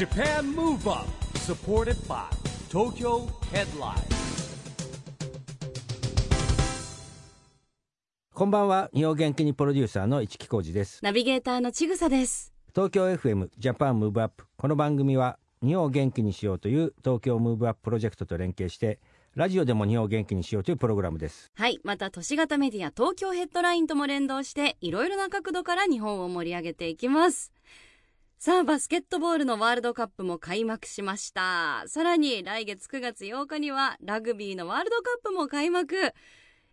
JAPAN MOVE UP SUPPORTED BY TOKYO HEADLINE こんばんは日本元気にプロデューサーの一木広治ですナビゲーターのちぐさです。東京 FM Japan Move Up この番組は日本を元気にしようという東京 Move Up プロジェクトと連携してラジオでも日本を元気にしようというプログラムですはい。また都市型メディア東京ヘッドラインとも連動して、いろいろな角度から日本を盛り上げていきます。さあ、バスケットボールのワールドカップも開幕しました。さらに来月9月8日にはラグビーのワールドカップも開幕。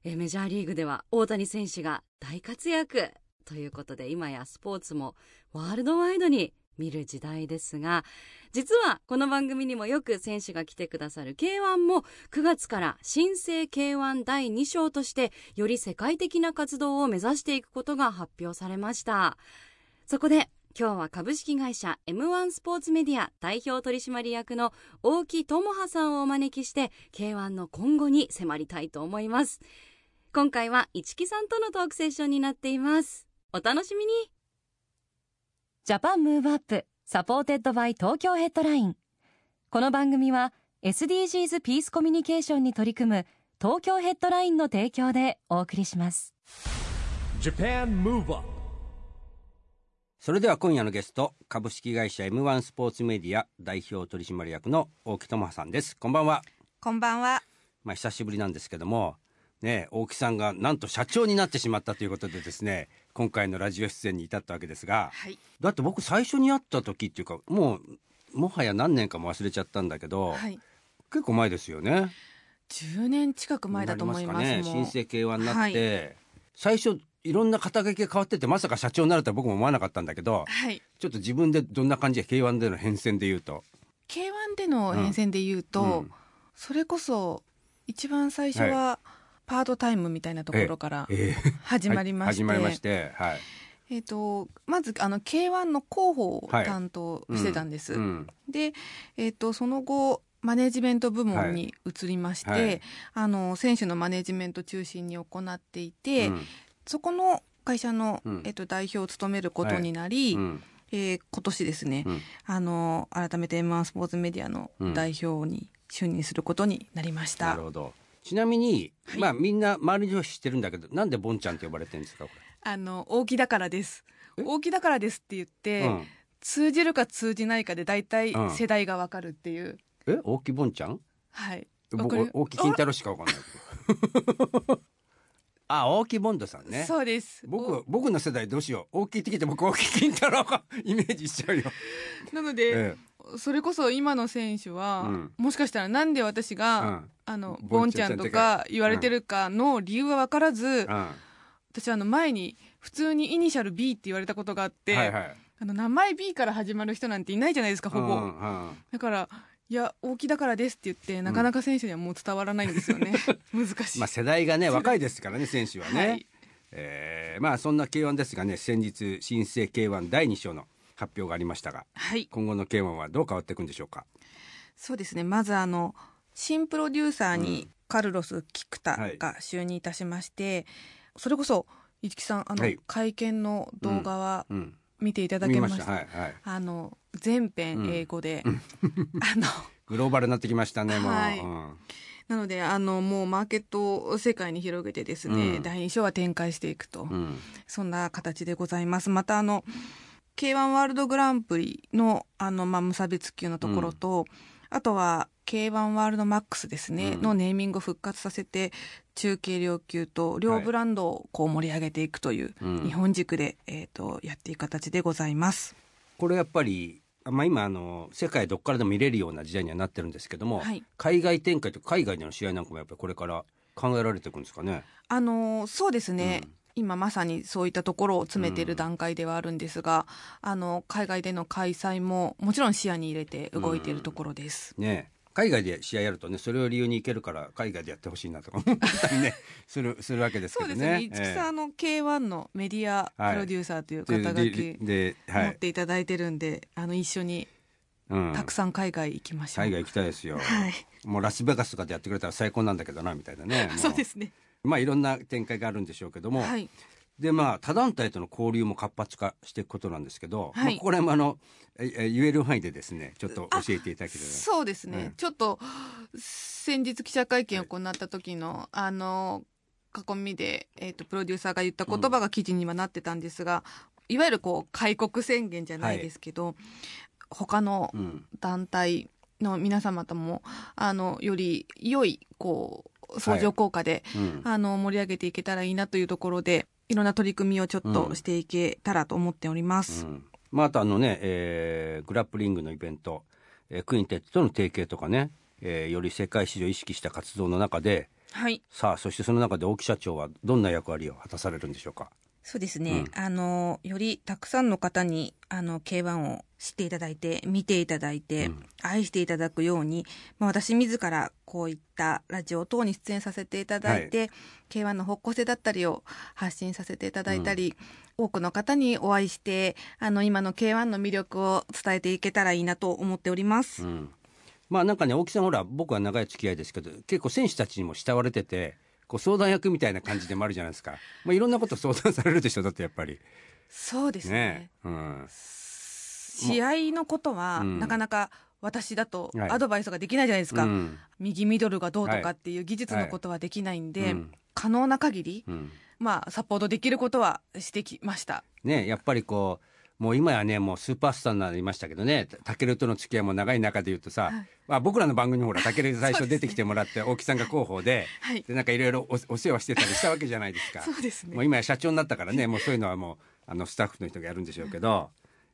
えメジャーリーグでは大谷選手が大活躍。ということで今やスポーツもワールドワイドに見る時代ですが、実はこの番組にもよく選手が来てくださる K1 も9月から新生 K1 第2章としてより世界的な活動を目指していくことが発表されましたそこで今日は株式会社 M1 スポーツメディア代表取締役の大木知葉さんをお招きして K1 の今後に迫りたいと思います。今回は一木さんとのトークセッションになっています。お楽しみに。 Japan Move Up supported by Tokyo Headline。この番組は SDGs ピースコミュニケーションに取り組む東京ヘッドラインの提供でお送りします。JAPAN MOVE UP それでは今夜のゲスト株式会社 M1 スポーツメディア代表取締役の大木智葉さんですこんばんはこんばんは。まあ久しぶりなんですけどもね大木さんがなんと社長になってしまったということでですね今回のラジオ出演に至ったわけですが、はい。だって僕最初に会った時っていうかもうもはや何年かも忘れちゃったんだけど、はい。結構前ですよね10年近く前だと思います。ね新生 K1 になって、はい最初いろんな肩書きが変わっててまさか社長になるとは僕も思わなかったんだけどはい。ちょっと自分でどんな感じで K1 での変遷で言うと？K1 での変遷で言うと、うん。それこそ一番最初はパートタイムみたいなところからええ。始まりまして、始まりましてはい。えっ、とまずあの K1 の広報を担当してたんです。うん。で、えっ、とその後マネジメント部門に移りまして、はい。はい。あの選手のマネジメント中心に行っていて、うんそこの会社の、うん。えっと代表を務めることになり、うん。えー今年ですね、うん。あの改めて M1 スポーツメディアのうん。代表に就任することになりました。なるほど。ちなみに、はい。まあみんな周りの人知ってるんだけどなんでボンちゃんって呼ばれてるんですかこあの大木だからです。大木だからですって言って、通じるか通じないかで大体うん。世代がわかるっていう。え？大木ボンちゃん？はい。僕大木金太郎しかわかんない あ大木ボンドさんね。そうです。僕僕の世代どうしよう。大きいってきて僕大木金太郎がイメージしちゃうよ、おなので、えそれこそ今の選手は、うん。もしかしたらなんで私えが、うん。あのボンちゃんとか言われてるかの理由は分からず、うん。私あの前に普通にイニシャル B って言われたことがあって、はいはい。あの名前 B から始まる人なんていないじゃないですかほぼ、だからいや大木だからですって言ってなかなか選手にはもう伝わらないんですよね、難しい、まあ世代がね若いですからね選手はね、はい。えーまあそんな K1 ですがね先日新生 K1 第2章の発表がありましたがはい。今後の K1 はどう変わっていくんでしょうか？そうですね。まずあの新プロデューサーうん。にカルロス・菊田はい。が就任いたしまして、それこそ市木さんあの、はい。会見の動画はうん見ていただ見けまし,、た。た。はいはい。あの全編英語で、あのグローバルになってきましたねもう、はい。うん。なのであのもうマーケットを世界に広げてですね、うん。第2章は展開していくと、うん。そんな形でございます。またあの K1 ワールドグランプリのあの、まあ、無差別級のところと、あとは K1 ワールドマックスですね、うん。のネーミングを復活させて中継両級と両ブランドをこう盛り上げていくという、うん。日本軸で、えー、とやっていく形でございます。これやっぱりまあ、今あの世界どっからでも見れるような時代にはなってるんですけども、はい。海外展開とか海外での試合なんかもやっぱりこれから考えられていくんですかね？あのそうですね、うん。今まさにそういったところを詰めている段階ではあるんですが、あの海外での開催ももちろん視野に入れて動いているところです。ねえ海外で試合やるとねそれを理由に行けるから海外でやってほしいなとか 思ったりねするするわけですけどね。そうですね。五木さん、あの K1 のメディアプロデューサーというええ肩書できでではい、持っていただいてるんで、あの一緒にうん、たくさん海外行きましょう。海外行きたいですよ、はい。もうラスベガスとかでやってくれたら最高なんだけどなみたいなね もそうですね。まあいろんな展開があるんでしょうけども、はい。でまあ他団体との交流も活発化していくことなんですけど、はい。まあ、これもあのええ言える範囲でですねちょっと教えていただければ。そうですね、うん。ちょっと先日記者会見を行った時の、あの囲みで、えー、とプロデューサーが言った言葉が記事にはなってたんですが、いわゆるこう開国宣言じゃないですけど、他のうん。団体の皆様ともあのより良いこう相乗効果で、うん。あの盛り上げていけたらいいなというところでいろんな取り組みをちょっとしていけたらと思っております。うん。まあ、あとあのね、えーグラップリングのイベント、えークインテットとの提携とかね、えーより世界市場を意識した活動の中ではい。さあそしてその中で大木社長はどんな役割を果たされるんでしょうか？そうですね、あのよりたくさんの方にあの K1 を知っていただいて見ていただいて、うん。愛していただくように、まあ、私自らこういったラジオ等に出演させていただいて、K1 の方向性だったりを発信させていただいたり、多くの方にお会いしてあの今の K1 の魅力を伝えていけたらいいなと思っております。うん。まあなんかね大木さんほら僕は長い付き合いですけど結構選手たちにも慕われててこう相談役みたいな感じでもあるじゃないですか、まあ、いろんなこと相談されるでしょだってやっぱり。そうですね。ね。うん。試合のことは、うん。なかなか私だとはい。アドバイスができないじゃないですか、うん。右ミドルがどうとかっていう技術のことはできないんで、はい。うん。可能な限り、うん。まあサポートできることはしてきました。ねやっぱりこうもう今やねもうスーパースターになりましたけどね。たけるとの付き合いも長い中で言うとさ、はい。まあ、僕らの番組にほらたける最初出てきてもらって、大木さんが広報で,、はい。でなんかいろいろおお世話してたりしたわけじゃないですか。そうですね。もう今や社長になったからねもうそういうのはもうあのスタッフの人がやるんでしょうけど、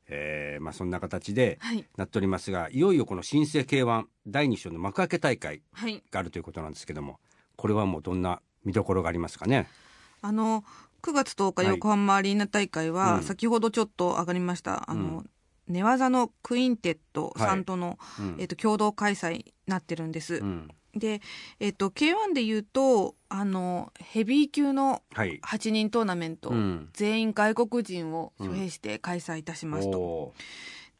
えーまあ、そんな形ではい。なっておりますがいよいよこの新生 K1 第2章の幕開け大会はい。があるということなんですけどもこれはもうどんな見どころがありますかね？あの9月10日はい。横浜アリーナ大会は、うん。先ほどちょっと上がりました。あの、うん。寝技のクインテットさんとの、うん。えっと共同開催になってるんです、うん。で、えっと K1 で言うとあのヘビー級のはい、8人トーナメント、うん。全員外国人を招聘して開催いたしますと、お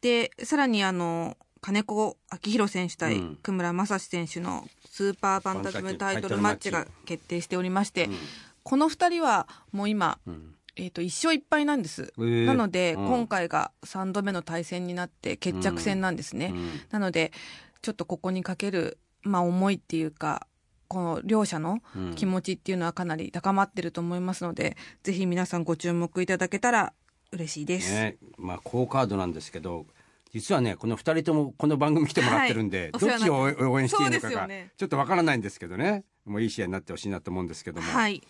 でさらにあの金子明宏選手対うん。久村正史選手のスーパーバンタジムタイトルマッチが決定しておりまして、ーうんこの2人はもう今、うん。えー、と1勝1敗なんです、えー。なので、うん。今回が3度目の対戦になって決着戦なんですね、うんなのでちょっとここにかける、まあ、思いっていうかこの両者のうん。気持ちっていうのはかなり高まってると思いますので、ぜひ皆さんご注目いただけたら嬉しいです。ね。まあ好カードなんですけど実はねこの2人ともこの番組来てもらってるんで、はい。どっちを応援していいのかがね。ちょっとわからないんですけどね。もういい試合になってほしいなと思うんですけども、はい、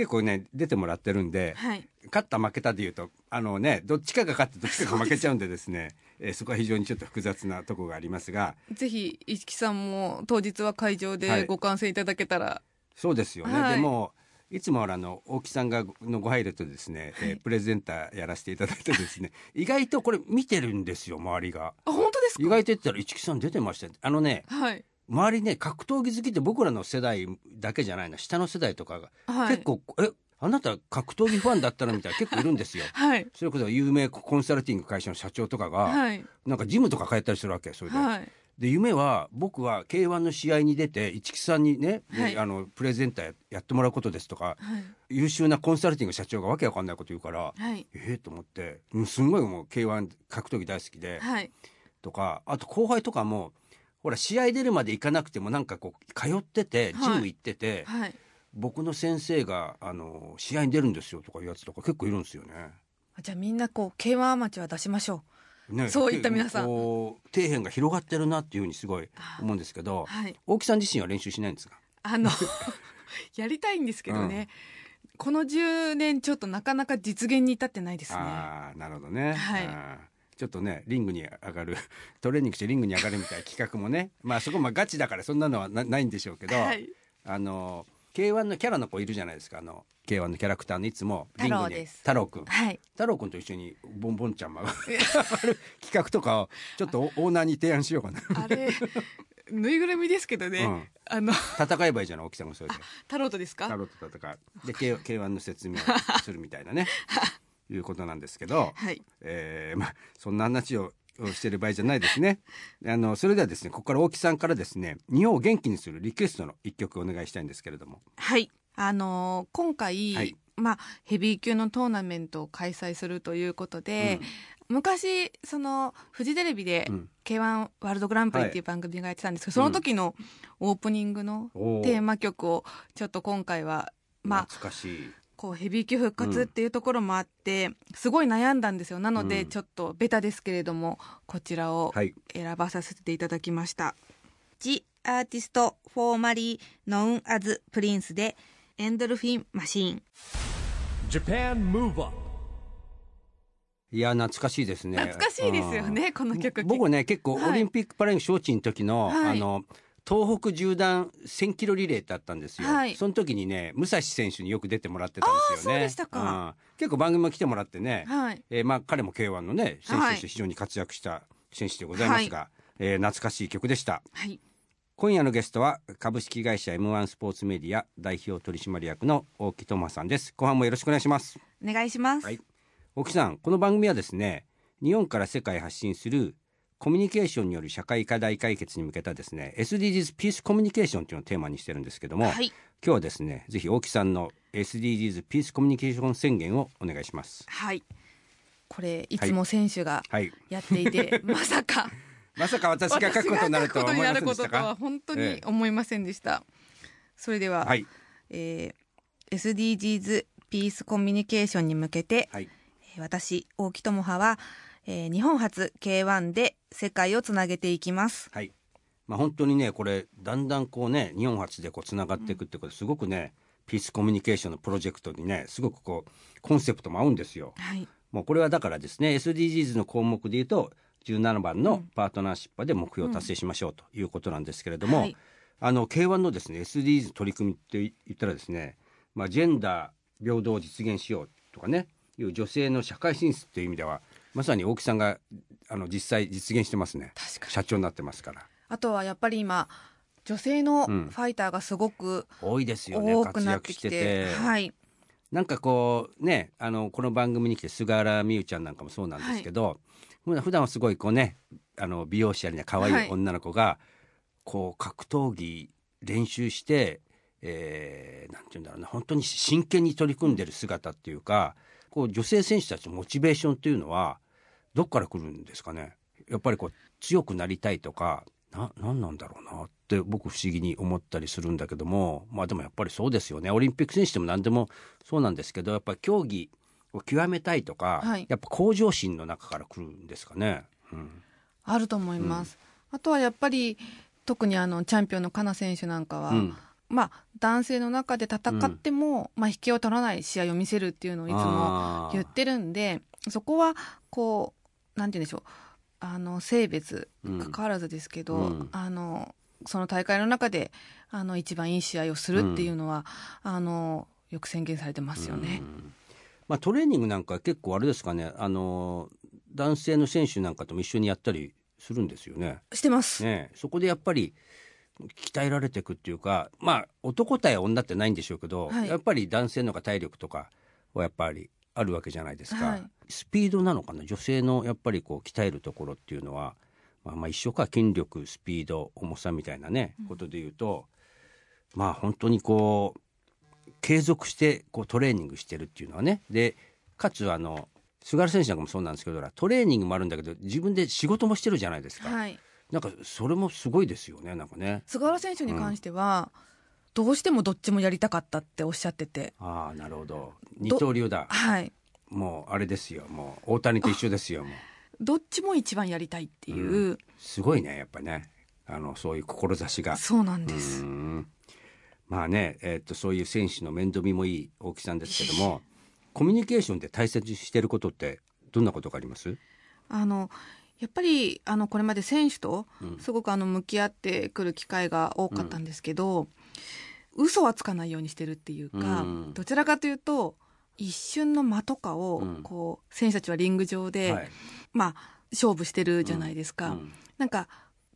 結構ね出てもらってるんで、はい、勝った負けたでいうとあのねどっちかが勝ってどっちかが負けちゃうんでですねえーそこは非常にちょっと複雑なところがありますが。ぜひ一木さんも当日は会場はい。でご観戦いただけたら、そうですよね、はい。でもいつもあの大木さんがのご配慮とですね、えープレゼンターやらせていただいてですね 意外とこれ見てるんですよ周りが。あ本当です意外と言ったら市木さん出てました。よあのねかはい周りね格闘技好きって僕らの世代だけじゃないな。下の世代とかが、はい。結構えあなた格闘技ファンだったらみたいな 結構いるんですよ。はい。それこそ有名コンサルティング会社の社長とかが、はい。なんかジムとか通ったりするわけそれで、はい。で夢は僕は K1 の試合に出て市木さんにね、ではい。あのプレゼンターややってもらうことですとかはい。優秀なコンサルティング社長がわけわかんないこと言うからはい。ええと思ってうんすんごいもう K1 格闘技大好きで、はい。とかあと後輩とかもほら試合出るまで行かなくてもなんかこう通っててはい。ジム行ってて、はい。僕の先生があの試合に出るんですよとかいうやつとか結構いるんですよね。じゃあみんなこう K1 アマチュア出しましょねそういった皆さん。底辺が広がってるなっていうふうにすごい思うんですけどうはい。大木さん自身は練習しないんですか？あの やりたいんですけどね、この10年ちょっとなかなか実現に至ってないですね。ああなるほどね、はいちょっとねリングに上がる トレーニングしてリングに上がるみたいな企画もね まあそこまあガチだからそんなのはなないんでしょうけど、はい。あの K1 のキャラの子いるじゃないですかあの K1 のキャラクターのいつもリングに。太郎くん。はい。太郎くんと一緒にボンボンちゃん曲が る企画とかをちょっとオオーナーに提案しようかな。あれぬいぐるみですけどね、うん。あの戦えばいいじゃない大木さんもそれでタロットですか？太郎と戦う。で K- K1 の説明をするみたいなねいうことなんですけど、はい。えーまあそんな話ををしてる場合じゃないですね。あのそれではですねここから大木さんからですね日本を元気にするリクエストの一曲お願いしたいんですけれども。はい。あのー今回、はい。まあ、ヘビー級のトーナメントを開催するということで、昔そのフジテレビでうん。k 1ワールドグランプリっていう番組がやってたんですけど、その時のオープニングのテーマ曲をちょっと今回はまあ懐かしいこうヘビー級復活っていうところもあって、すごい悩んだんですよ。なのでうん。ちょっとベタですけれどもこちらをはい。選ばさせていただきました「 The Artist Formerly Known As Prince」で「 Endorphinmachine。Japan Move Up いや懐かしいです」ね。懐かしいですよねこの曲。僕ね結構はい。オリンピック・パラリンピック招致の時の、はい。あの東北縦断1000キロリレーってあったんですよ、はい。その時にね武蔵選手によく出てもらってたんですよね。あーそうでしたか。うん。結構番組も来てもらってね、はい。えーまあ、彼も K1 のね選手として非常に活躍した選手でございますが、えー懐かしい曲でした。はい。今夜のゲストは株式会社 M1 スポーツメディア代表取締役の大木智さんです。後半もよろしくお願いします。お願いします、はい。大木さんこの番組はですね日本から世界へ発信するコミュニケーションによる社会課題解決に向けたですね SDGs ピースコミュニケーションというのをテーマにしてるんですけども、はい。今日はですねぜひ大木さんの SDGs ピースコミュニケーション宣言をお願いします。はい。これい。つも選手がはい。やっていて、まさか。まさか私が書くことになるとは思いませんでしたか本当ええ。に思いませんでした、それでは、はい。えー SDGs ピースコミュニケーションに向けて、はい。えー私大木智葉は、えー日本初 K1 で世界をつなげていきますはい。まあ本当にねこれだんだんこうね日本初でこうつながっていくってことですごくねピースコミュニケーションのプロジェクトにねすごくこうコンセプトも合うんですよ。はいもうこれはだからですね SDGs の項目でいうと17番のパートナーシップで目標を達成しましょうということなんですけれども、はいあの K1 のですね SDGs 取り組みって言ったらですね、まあ、ジェンダー平等を実現しようとかねいう女性の社会進出という意味ではまさに大木さんがあの実際実現してますね。社長になってますから。あとはやっぱり今女性のフうん。ァイターがすごく多いですよね多く活なってきて,、躍して。てはい。なんかこうねあのこの番組に来て菅原美優ちゃんなんかもそうなんですけど、普段はすごいこうねあの美容師やりな可愛い。女の子が、こう格闘技練習して、えーなんて言うんだろうな本当に真剣に取り組んでる姿っていうかこう女性選手たちのモチベーションっていうのはどっから来るんですかね？やっぱりこう強くなりたいとかな何なんだろうなって僕不思議に思ったりするんだけどもまあでもやっぱりそうですよね。オリンピック選手でも何でもそうなんですけどやっぱり競技を極めたいとか、はい。やっぱ向上心の中から来るんですかね？うん。あると思います、あとはやっぱり特にあのチャンピオンのカナ選手なんかは、うんまあ男性の中で戦っても、まあ引けを取らない試合を見せるっていうのをいつも言ってるんでそこはこうなんて言うんでしょう。あの性別うん。関わらずですけど、うん。あのその大会の中であの一番いい試合をするっていうのは、あのよく宣言されてますよね。うん。まあ、トレーニングなんか結構あれですかね。あの男性の選手なんかとも一緒にやったりするんですよね。してます。ねそこでやっぱり鍛えられていくっていうかまあ男対女ってないんでしょうけど、はい。やっぱり男性の方が体力とかはやっぱりあるわけじゃないですか、はい。スピードなのかな？女性のやっぱりこう鍛えるところっていうのは、まあ、まあ一緒か筋力スピード重さみたいなね、ことで言うとまあ本当にこう継続してこうトレーニングしてるっていうのはね。でかつあの菅原選手なんかもそうなんですけどトレーニングもあるんだけど自分で仕事もしてるじゃないですか。はい。なんかそれもすごいですよねなんかね。菅原選手に関しては、どうしてもどっちもやりたかったっておっしゃってて、ああなるほど。二刀流だ。はい。もうあれですよもう。大谷と一緒ですよもう。どっちも一番やりたいっていう、すごいねやっぱね。あのそういう志が。そうなんうです。ん。まあね、えーっとそういう選手の面倒見もいい大木さんですけどもコミュニケーションで大切にしてることってどんなことがあります？あのやっぱりあのこれまで選手とうん。すごくあの向き合ってくる機会が多かったんですけど、嘘はつかないようにしてるっていうか、うん。どちらかというと一瞬の間とかをうん。こう選手たちはリング上で、はい。まあ勝負してるじゃないですか。うん。なんか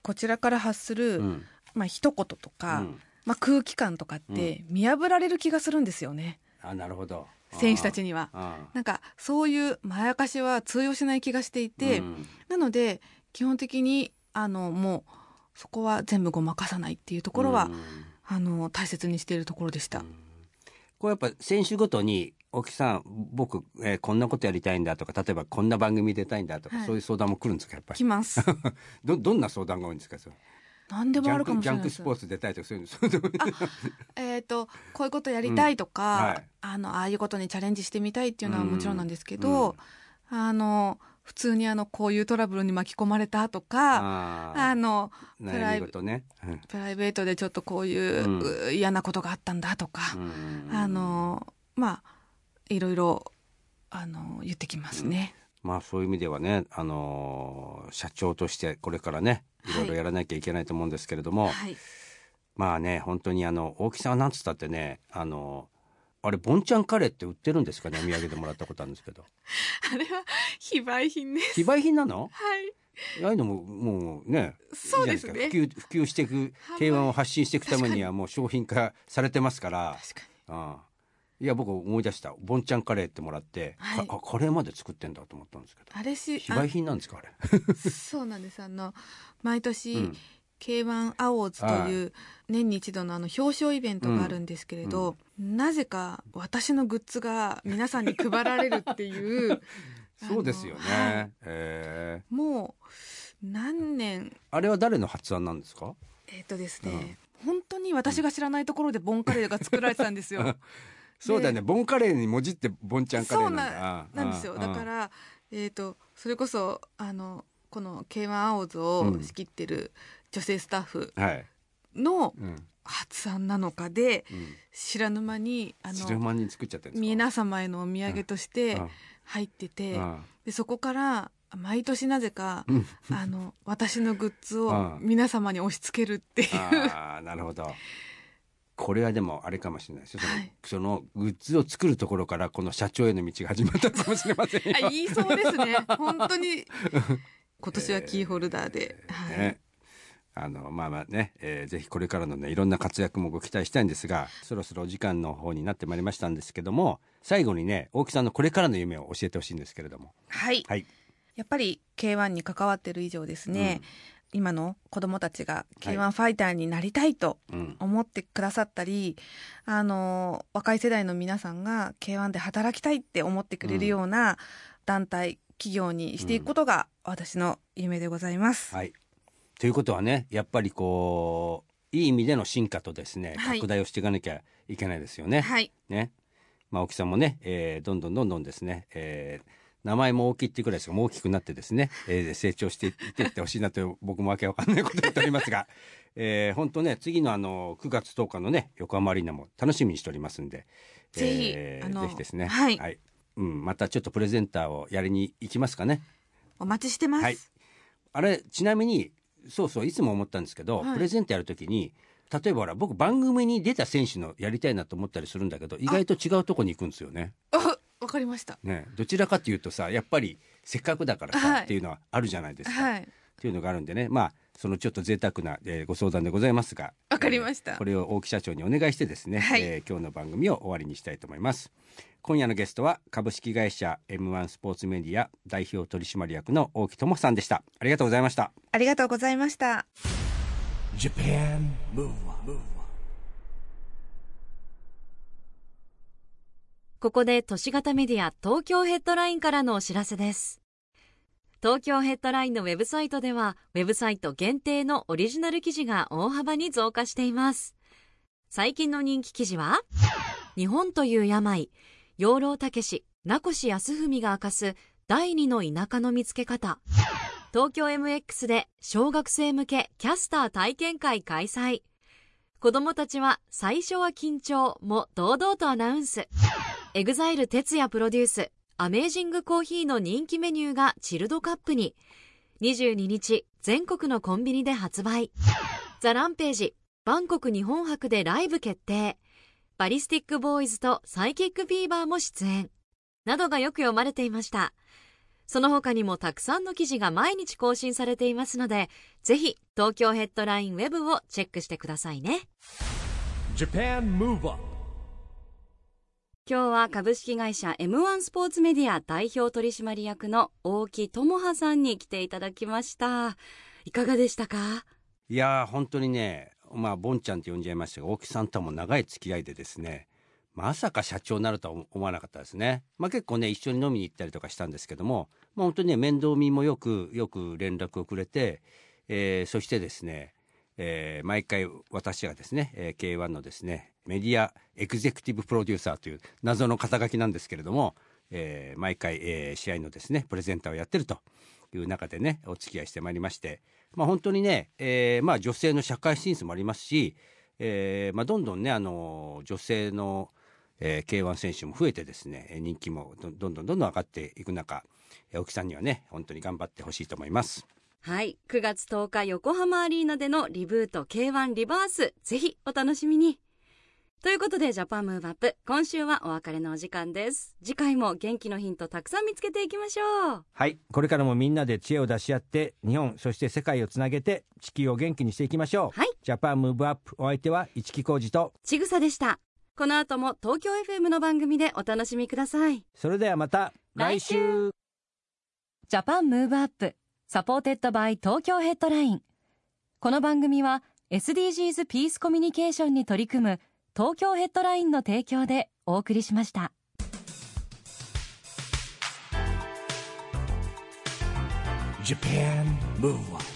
こちらから発する、うん。まあ一言とか、うん。まあ空気感とかって見破られる気がするんですよね。あなるほど選手たちには。あなんかそういうまやかしは通用しない気がしていあて、うん。なので基本的にあのもうそこは全部ごまかさないっていうところは、うん。あの大切にしているところでした。こうやっぱ選手ごとに大木さん僕、えーこんなことやりたいんだとか例えばこんな番組出たいんだとか、はい。そういう相談も来るんですかやっぱり？来ます。どどんな相談が多いんですかそれ？何でもあるかもしクジャンクスポーツ出たいとかそういうの えっ、とこういうことやりたいとか、うんはい。あのああいうことにチャレンジしてみたいっていうのはうんもちろんなんですけど、あの普通にあのこういうトラブルに巻き込まれたとかああのープライ悩み事ね、うん。プライベートでちょっとこういう、うん。う嫌なことがあったんだとか、うん。あのまあいろいろあの言ってきますね。まあそういう意味ではね、あのー社長としてこれからねい。ろいろやらなきゃいけないと思うんですけれども、はい、まあね本当にあの大木さんはなんつったってねあのあれボンちゃんカレーって売ってるんですかね？お土産でもらったことあるんですけど。あれは非売品です。非売品なの？はい、ああいうのももうねそうですね。普及普及していく K1 を発信していくためにはもう商品化されてますから。確かああいや僕思い出した。ボンちゃんカレーってもらって、はい。かカレーまで作ってんだと思ったんですけど。に。あれし非売品なんですかあれ？あ そうなんです。あの毎年、うん。K1 アワーズという年に一度のあの表彰イベントがあるんですけれど、なぜか私のグッズが皆さんに配られるっていう そうですよね、はい。えー。もう何年？あれは誰の発案なんですか？えっ、とですね、本当に私が知らないところでボンカレーが作られてたんですよ。そうだよね。ボンカレーにもじってボンちゃんカレーそなんなんですよ。あだからえっ、とそれこそあのこの K1 アオーズを仕切ってる女性スタッフのうん。発案なのかでうん、知らぬ間にあの皆様へのお土産としてうん。入っててうん。でそこから毎年なぜかうん。あの私のグッズをうん。皆様に押し付けるっていう。ああなるほどこれはでもあれかもしれないですよ、そのはい。そのグッズを作るところからこの社長への道が始まったかもしれませんよ。あ言いそうですね。本当に。今年はキーホルダーで、はい。ねあのまあまあね、えーぜひこれからのねいろんな活躍もご期待したいんですがそろそろお時間の方になってまいりましたんですけども最後にね大木さんのこれからの夢を教えてほしいんですけれども。はい。はい。やっぱり K1 に関わってる以上ですね、今の子供たちがはい。K1 ファイターになりたいとうん。思ってくださったり、あの若い世代の皆さんが K1 で働きたいって思ってくれるような団体、企業にしていくことが私の夢でございます。はい。ということはねやっぱりこういい意味での進化とですねはい。拡大をしていかなきゃいけないですよね。はい、ね。まあ、青木さんもね、えーどんどんどんどんですね、えー名前も大きいっていうくらいですが、大きくなってですね、えー成長していっていってほしいなと、僕もわけわかんないこと言っておりますが、えー本当ね、次のあの、9月10日のね、横浜アリーナも楽しみにしておりますんで、ぜひえーぜひですね、はい。うん、またちょっとプレゼンターをやりに行きますかね。お待ちしてます。はい。あれ、ちなみに、そうそう、いつも思ったんですけど、はい。プレゼンターやるときに、例えばほら、僕番組に出た選手のやりたいなと思ったりするんだけど、意外と違うとこに行くんですよね。あわかりました。ね、どちらかというとさやっぱりせっかくだからさ、はいっていうのはあるじゃないですか。はい、っていうのがあるんでねまあそのちょっと贅沢な、えーご相談でございますがわかりましたえーこれを大木社長にお願いしてですね、はいえー今日の番組を終わりにしたいと思います。今夜のゲストは株式会社 M1 スポーツメディア代表取締役の大木智さんでしたありがとうございましたありがとうございました。Japan Move Up, ここで都市型メディア東京ヘッドラインからのお知らせです。東京ヘッドラインのウェブサイトでは、ウェブサイト限定のオリジナル記事が大幅に増加しています。最近の人気記事は、日本という病、養老孟司、名越康文が明かす第二の田舎の見つけ方。東京 MX で小学生向けキャスター体験会開催。子供たちは最初は緊張も堂々とアナウンス。 EXILE TETSUYA プロデュース、 Amazing Coffee の人気メニューがチルドカップに。22日、全国のコンビニで発売。ザ・ランページ、バンコク日本博でライブ決定。バリスティックボーイズとサイキックフィーバーも出演。などがよく読まれていました。その他にもたくさんの記事が毎日更新されていますので、ぜひ東京ヘッドラインウェブをチェックしてくださいね。今日は株式会社 M1 スポーツメディア代表取締役の大木智葉さんに来ていただきました。いかがでしたか？いやー本当にねまあボンちゃんって呼んじゃいましたが大木さんとも長い付き合いでですねまさか社長になるとは思わなかったですね。まあ結構ね、一緒に飲みに行ったりとかしたんですけども、まあ本当にね、面倒見もよく、よく連絡をくれて、えー、そしてですね、えー、毎回私がですね、えー、K1 のですね、メディアエグゼクティブプロデューサーという謎の肩書きなんですけれども、えー、毎回、えー、試合のですね、プレゼンターをやってるという中でね、お付き合いしてまいりまして、まあ本当にね、えー、まあ女性の社会進出もありますし、えー、まあどんどんね、あの、女性の、えー、K1 選手も増えてですね人気もどんどんどんどん上がっていく中青木さんにはね本当に頑張ってほしいと思います。はい。9月10日横浜アリーナでのリブート K1 リバース。ぜひお楽しみに。ということでジャパンムーブアップ。今週はお別れのお時間です。次回も元気のヒントたくさん見つけていきましょう。はい。これからもみんなで知恵を出し合って日本そして世界をつなげて地球を元気にしていきましょう。はい。 Japan Move Up お相手は一木広治と。ちぐさでした。この後も東京 FM の番組でお楽しみください。それではまた来週。 Japan Move Up supported by Tokyo Headline。この番組は SDGs ピースコミュニケーションに取り組む東京ヘッドラインの提供でお送りしました。Japan Move Up